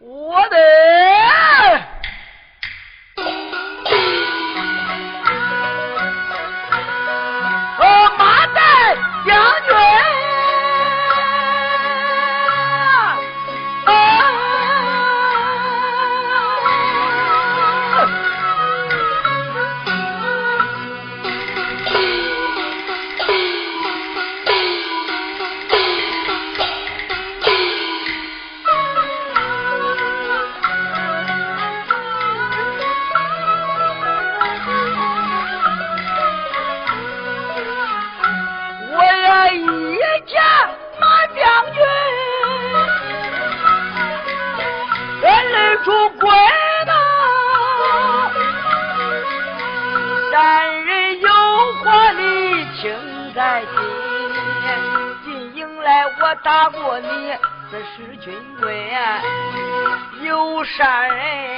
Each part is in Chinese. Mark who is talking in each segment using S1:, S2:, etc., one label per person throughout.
S1: 我的。这是军规。有善人，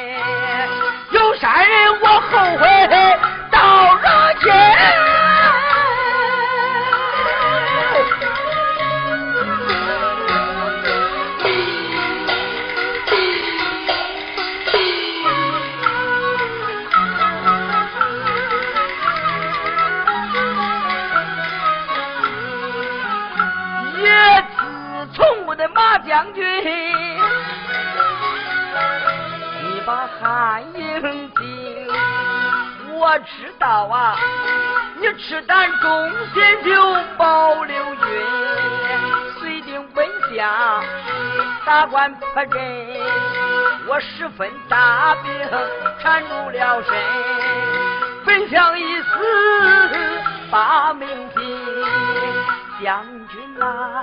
S1: 忠心就保刘军，遂定本相打官破阵，我十分大病缠住了身，本相一死把命尽，将军呐，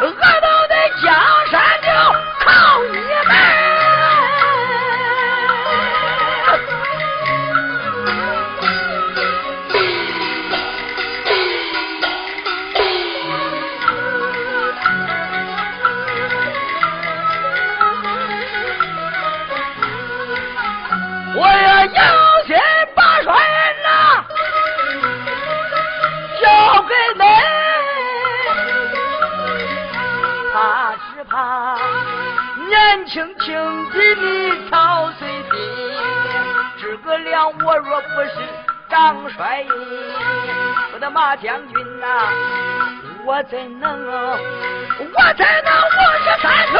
S1: 饿到。江山张帅，我的马将军呐，我怎能，我怎能五十三岁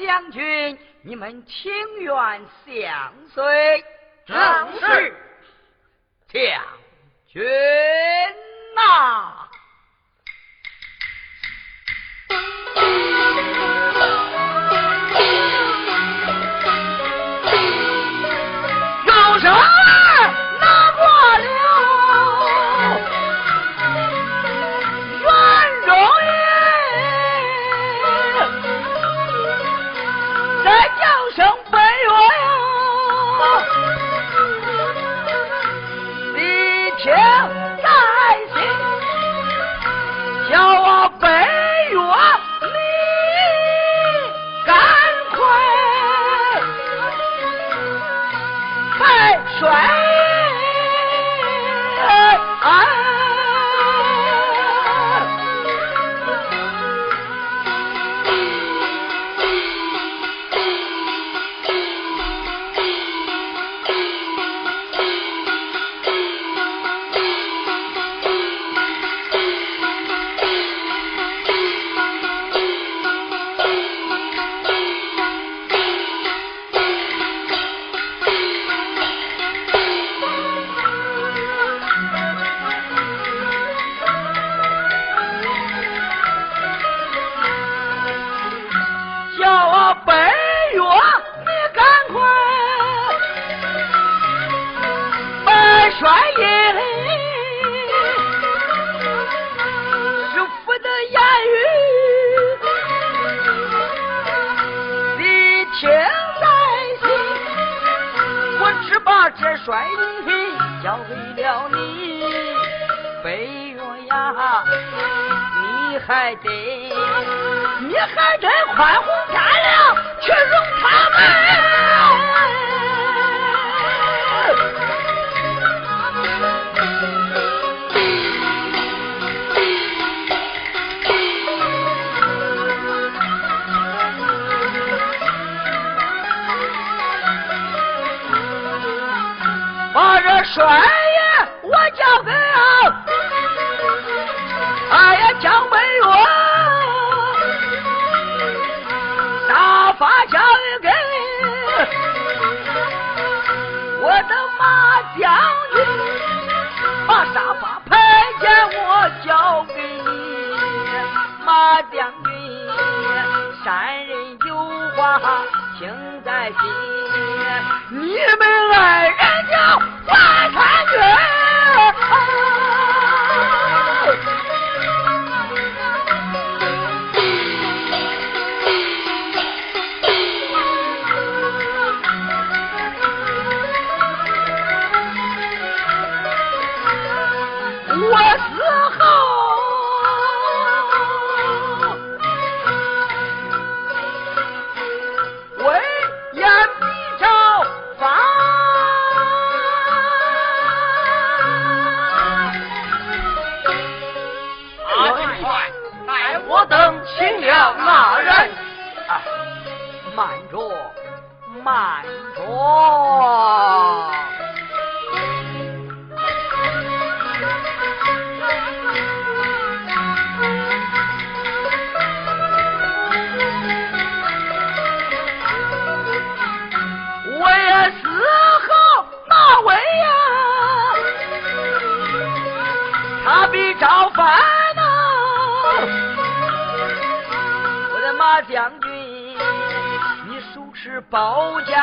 S1: 将军，你们情愿相随？正是，将军呐。帅印交给了你，北岳呀，你还得，你还得宽宏大量去容他们。帅
S2: 等清了
S1: 那人，啊，慢着，慢着，我也是好那位呀，他比赵范。将军，你手持宝剑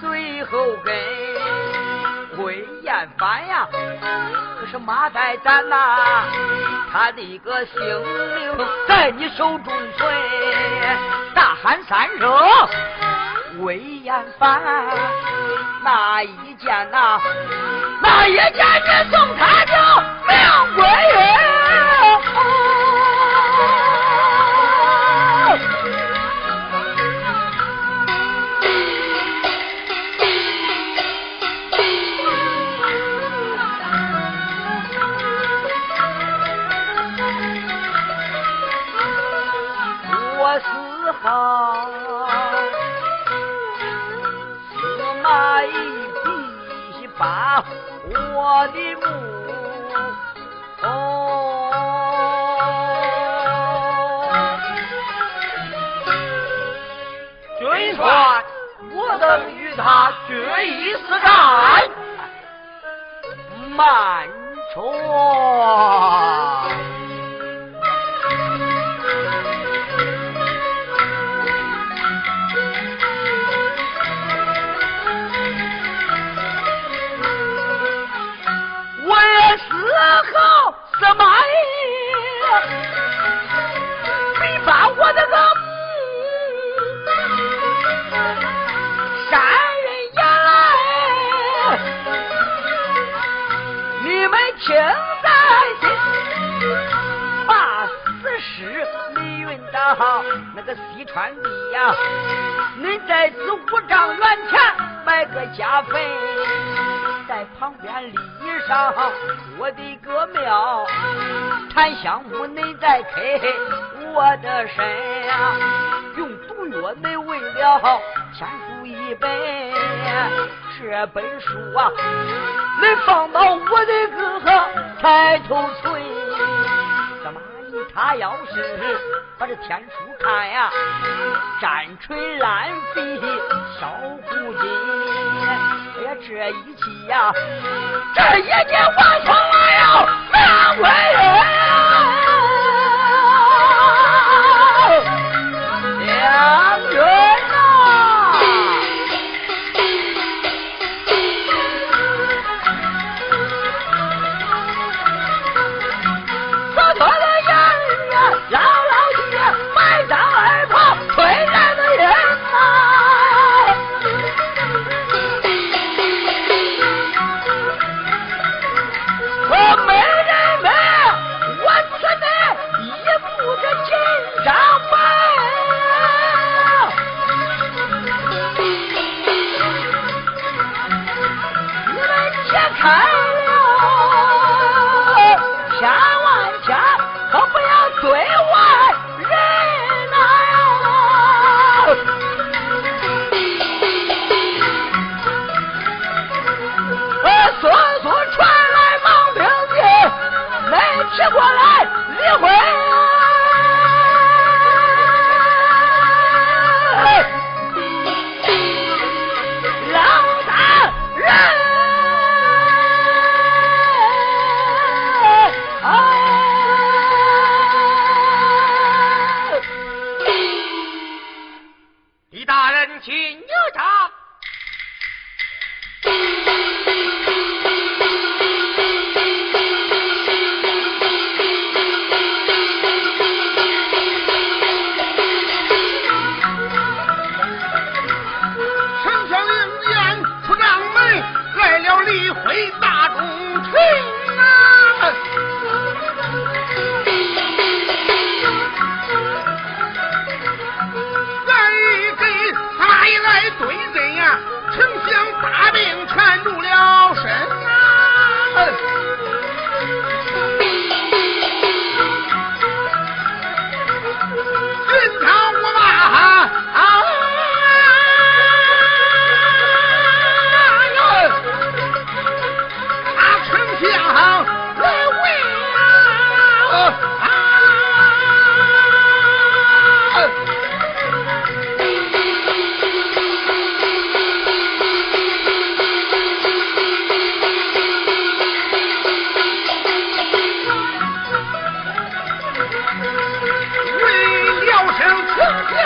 S1: 随后跟魏延凡呀，可是马代咱呐，他的个性命在你手中存。大喊三声，魏延凡，那一件呐，那一件你送他的命归。慢着。你运到那个西川地呀。你在此五丈原前埋个家坟，在旁边立上我的个庙。檀香木你再开我的身呀，用毒药你为了天书一本，这本书啊。你放到我的个抬头村，他要是把这天书看呀，战锤烂飞小胡筋，哎呀这一气呀，这一气王从来呀，难为人，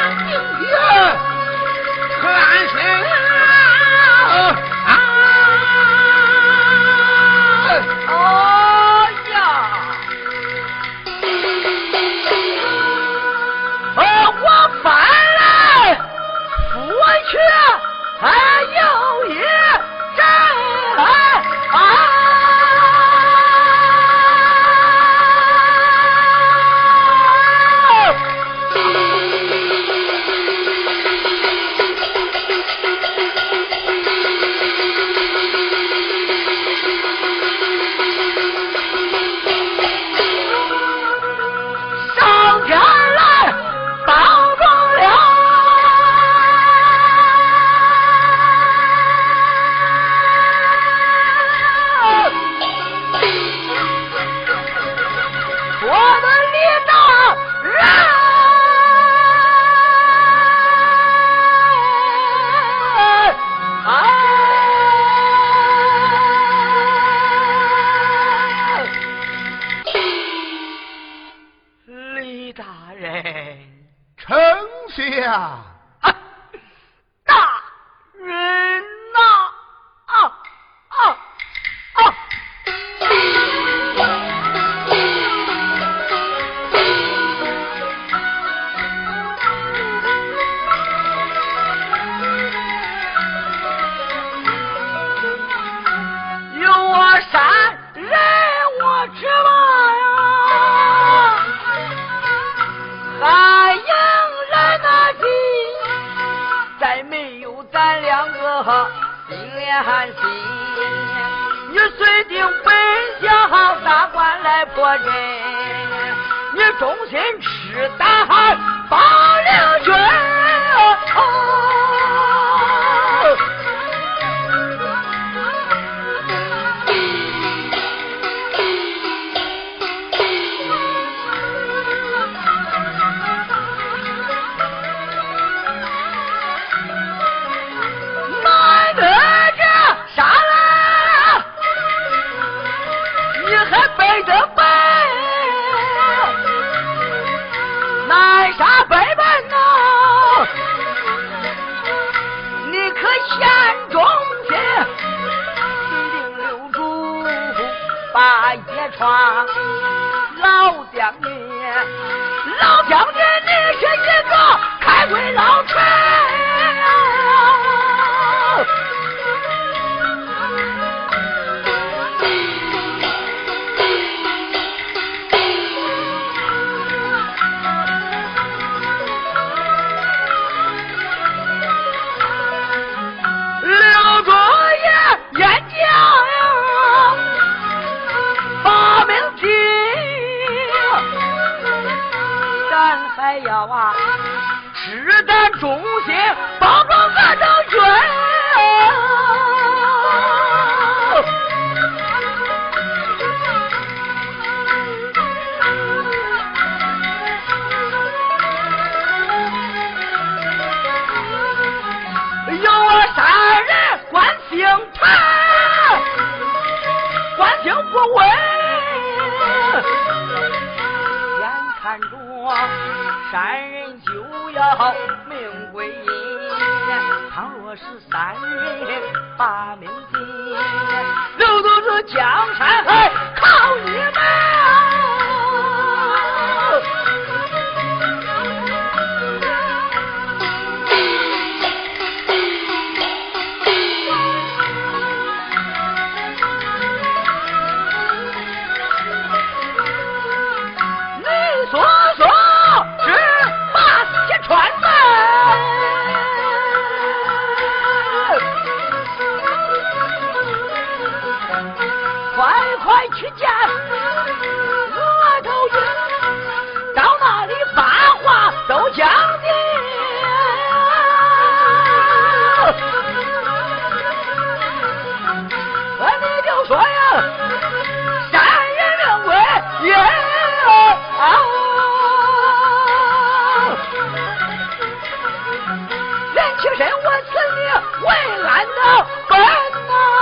S3: 今天
S1: 寒心，你虽定本想大官来破阵，你忠心赤胆保凌云。老将军哎呀哇赤胆忠心帮助俺找君好命归阴。倘若是三人把命尽，留得这江山。